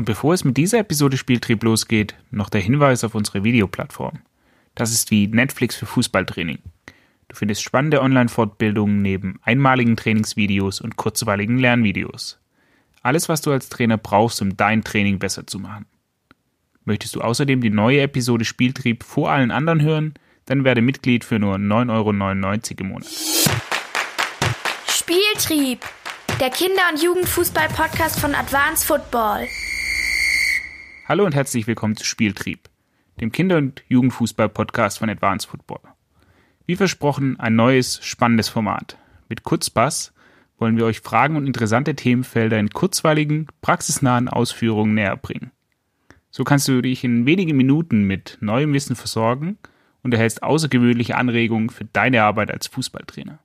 Und bevor es mit dieser Episode Spieltrieb losgeht, noch der Hinweis auf unsere Videoplattform. Das ist wie Netflix für Fußballtraining. Du findest spannende Online-Fortbildungen neben einmaligen Trainingsvideos und kurzweiligen Lernvideos. Alles, was du als Trainer brauchst, um dein Training besser zu machen. Möchtest du außerdem die neue Episode Spieltrieb vor allen anderen hören? Dann werde Mitglied für nur 9,99 Euro im Monat. Spieltrieb, der Kinder- und Jugendfußball-Podcast von Advanced Football. Hallo und herzlich willkommen zu Spieltrieb, dem Kinder- und Jugendfußball-Podcast von Advanced Football. Wie versprochen, ein neues, spannendes Format. Mit Kurzpass wollen wir euch Fragen und interessante Themenfelder in kurzweiligen, praxisnahen Ausführungen näher bringen. So kannst du dich in wenigen Minuten mit neuem Wissen versorgen und erhältst außergewöhnliche Anregungen für deine Arbeit als Fußballtrainer.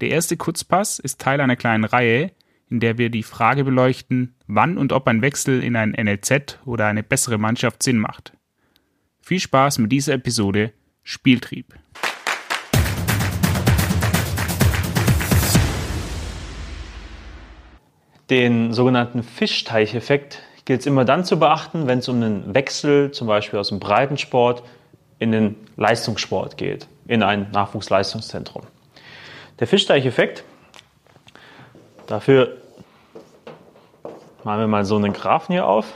Der erste Kurzpass ist Teil einer kleinen Reihe, in der wir die Frage beleuchten, wann und ob ein Wechsel in ein NLZ oder eine bessere Mannschaft Sinn macht. Viel Spaß mit dieser Episode Spieltrieb. Den sogenannten Fischteicheffekt gilt es immer dann zu beachten, wenn es um einen Wechsel zum Beispiel aus dem Breitensport in den Leistungssport geht, in ein Nachwuchsleistungszentrum. Der Fischteicheffekt, dafür machen wir mal so einen Graphen hier auf.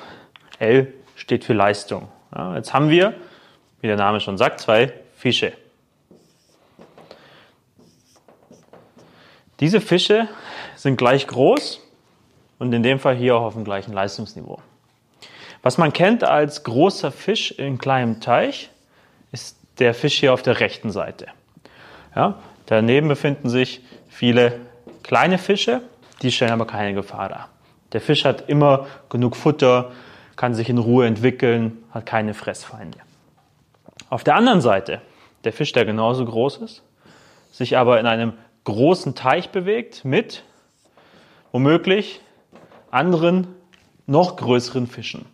L steht für Leistung. Ja, jetzt haben wir, wie der Name schon sagt, zwei Fische. Diese Fische sind gleich groß und in dem Fall hier auch auf dem gleichen Leistungsniveau. Was man kennt als großer Fisch in kleinem Teich, ist der Fisch hier auf der rechten Seite. Ja, daneben befinden sich viele kleine Fische, die stellen aber keine Gefahr dar. Der Fisch hat immer genug Futter, kann sich in Ruhe entwickeln, hat keine Fressfeinde. Auf der anderen Seite, der Fisch, der genauso groß ist, sich aber in einem großen Teich bewegt mit womöglich anderen, noch größeren Fischen.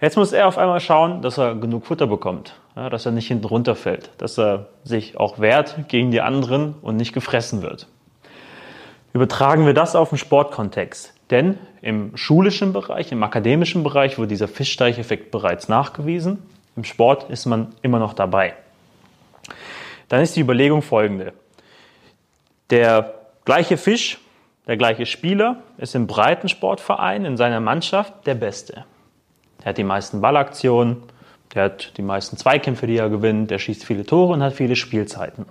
Jetzt muss er auf einmal schauen, dass er genug Futter bekommt, dass er nicht hinten runterfällt, dass er sich auch wehrt gegen die anderen und nicht gefressen wird. Übertragen wir das auf den Sportkontext. Denn im schulischen Bereich, im akademischen Bereich wurde dieser Fischteicheffekt bereits nachgewiesen. Im Sport ist man immer noch dabei. Dann ist die Überlegung folgende. Der gleiche Fisch der gleiche Spieler ist im Breitensportverein in seiner Mannschaft der Beste. Er hat die meisten Ballaktionen, der hat die meisten Zweikämpfe, die er gewinnt, der schießt viele Tore und hat viele Spielzeiten.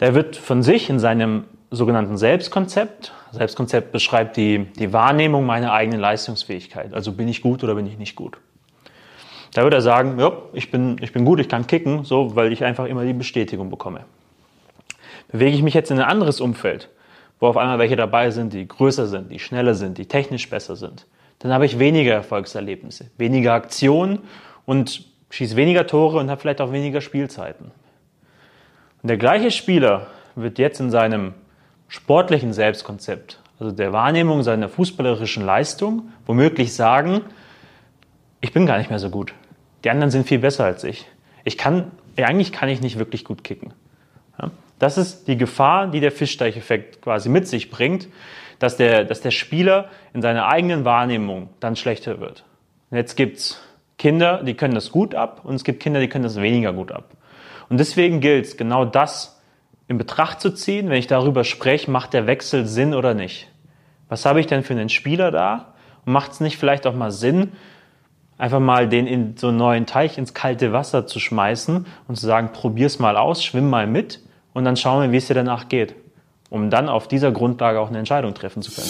Der wird von sich in seinem sogenannten Selbstkonzept, Selbstkonzept beschreibt die, die Wahrnehmung meiner eigenen Leistungsfähigkeit. Also bin ich gut oder bin ich nicht gut. Da wird er sagen, ja, ich bin, ich bin gut, ich kann kicken, so, weil ich einfach immer die Bestätigung bekomme. Bewege ich mich jetzt in ein anderes Umfeld, wo auf einmal welche dabei sind, die größer sind, die schneller sind, die technisch besser sind, dann habe ich weniger Erfolgserlebnisse, weniger Aktionen und schieße weniger Tore und habe vielleicht auch weniger Spielzeiten. Und der gleiche Spieler wird jetzt in seinem sportlichen Selbstkonzept, also der Wahrnehmung seiner fußballerischen Leistung, womöglich sagen, ich bin gar nicht mehr so gut. Die anderen sind viel besser als ich. Ich kann, eigentlich kann ich nicht wirklich gut kicken. Das ist die Gefahr, die der Fischteicheffekt quasi mit sich bringt, dass der, dass der Spieler in seiner eigenen Wahrnehmung dann schlechter wird. Und jetzt gibt's Kinder, die können das gut ab und es gibt Kinder, die können das weniger gut ab. Und deswegen gilt es, genau das in Betracht zu ziehen, wenn ich darüber spreche, macht der Wechsel Sinn oder nicht. Was habe ich denn für einen Spieler da? Und macht es nicht vielleicht auch mal Sinn, einfach mal den in so einen neuen Teich ins kalte Wasser zu schmeißen und zu sagen, probier's mal aus, schwimm mal mit und dann schauen wir, wie es dir danach geht, um dann auf dieser Grundlage auch eine Entscheidung treffen zu können.